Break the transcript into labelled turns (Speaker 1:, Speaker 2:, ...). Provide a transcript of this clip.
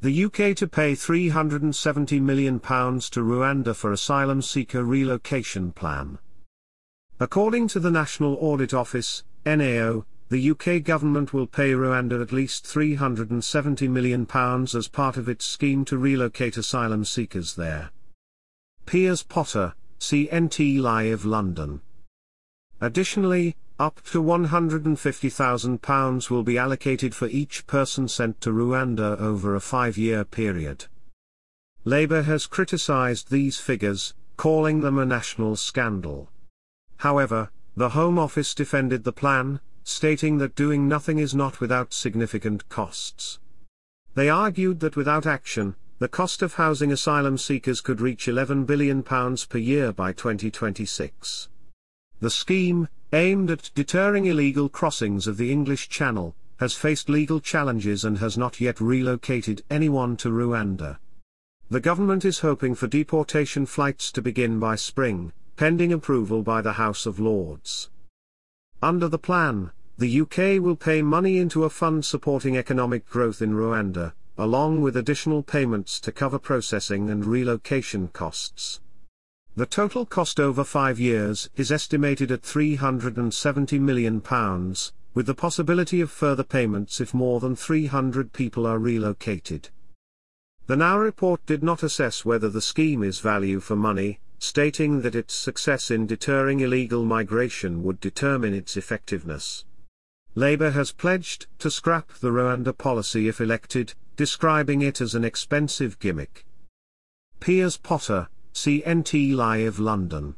Speaker 1: The UK to pay £370 million to Rwanda for asylum seeker relocation plan. According to the National Audit Office, NAO, the UK government will pay Rwanda at least £370 million as part of its scheme to relocate asylum seekers there. Piers Potter, CNT Live London. Additionally, up to £150,000 will be allocated for each person sent to Rwanda over a five-year period. Labour has criticised these figures, calling them a national scandal. However, the Home Office defended the plan, stating that doing nothing is not without significant costs. They argued that without action, the cost of housing asylum seekers could reach £11 billion per year by 2026. The scheme, aimed at deterring illegal crossings of the English Channel, has faced legal challenges and has not yet relocated anyone to Rwanda. The government is hoping for deportation flights to begin by spring, pending approval by the House of Lords. Under the plan, the UK will pay money into a fund supporting economic growth in Rwanda, along with additional payments to cover processing and relocation costs. The total cost over five years is estimated at £370 million, with the possibility of further payments if more than 300 people are relocated. The NAO report did not assess whether the scheme is value for money, stating that its success in deterring illegal migration would determine its effectiveness. Labour has pledged to scrap the Rwanda policy if elected, describing it as an expensive gimmick. Piers Potter, CNT Live London